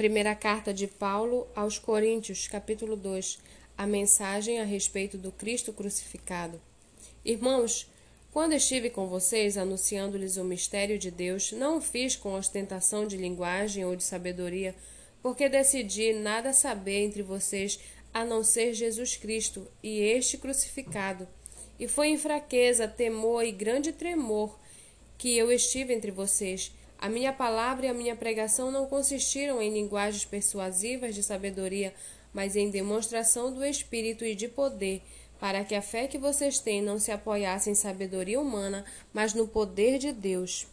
Primeira carta de Paulo aos Coríntios, capítulo 2. A mensagem a respeito do Cristo crucificado. Irmãos, quando estive com vocês anunciando-lhes o mistério de Deus, não o fiz com ostentação de linguagem ou de sabedoria, porque decidi nada saber entre vocês a não ser Jesus Cristo e este crucificado. E foi em fraqueza, temor e grande tremor que eu estive entre vocês a minha palavra e a minha pregação não consistiram em linguagens persuasivas de sabedoria, mas em demonstração do Espírito e de poder, para que a fé que vocês têm não se apoiasse em sabedoria humana, mas no poder de Deus.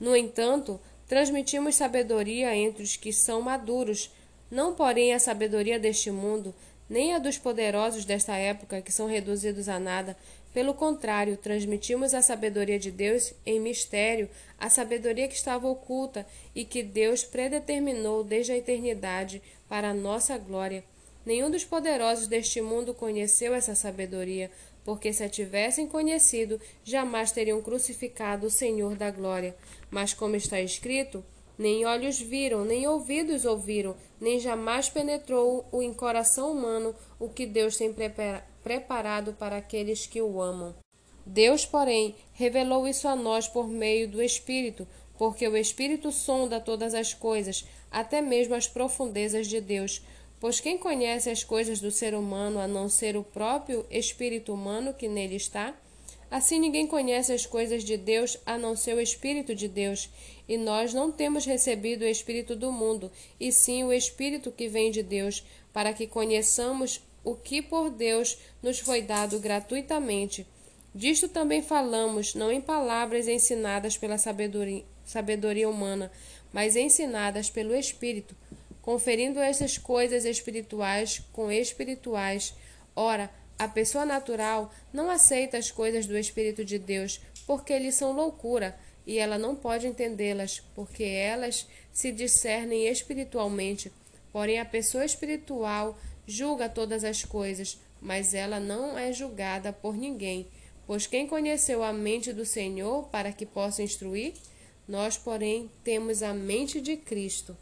No entanto, transmitimos sabedoria entre os que são maduros, não porém a sabedoria deste mundo, nem a dos poderosos desta época, que são reduzidos a nada, pelo contrário, transmitimos a sabedoria de Deus em mistério, a sabedoria que estava oculta e que Deus predeterminou desde a eternidade para a nossa glória. Nenhum dos poderosos deste mundo conheceu essa sabedoria, porque se a tivessem conhecido, jamais teriam crucificado o Senhor da glória. Mas como está escrito, nem olhos viram, nem ouvidos ouviram, nem jamais penetrou o em coração humano o que Deus tem preparado para aqueles que o amam. Deus, porém, revelou isso a nós por meio do Espírito, porque o Espírito sonda todas as coisas, até mesmo as profundezas de Deus. Pois quem conhece as coisas do ser humano a não ser o próprio espírito humano que nele está? Assim ninguém conhece as coisas de Deus a não ser o Espírito de Deus. E nós não temos recebido o Espírito do mundo, e sim o Espírito que vem de Deus, para que conheçamos o que por Deus nos foi dado gratuitamente. Disto também falamos, não em palavras ensinadas pela sabedoria, sabedoria humana, mas ensinadas pelo Espírito, conferindo essas coisas espirituais com espirituais. Ora, a pessoa natural não aceita as coisas do Espírito de Deus, porque eles são loucura, e ela não pode entendê-las, porque elas se discernem espiritualmente. Porém, a pessoa espiritual julga todas as coisas, mas ela não é julgada por ninguém. Pois quem conheceu a mente do Senhor para que possa instruir? Nós, porém, temos a mente de Cristo.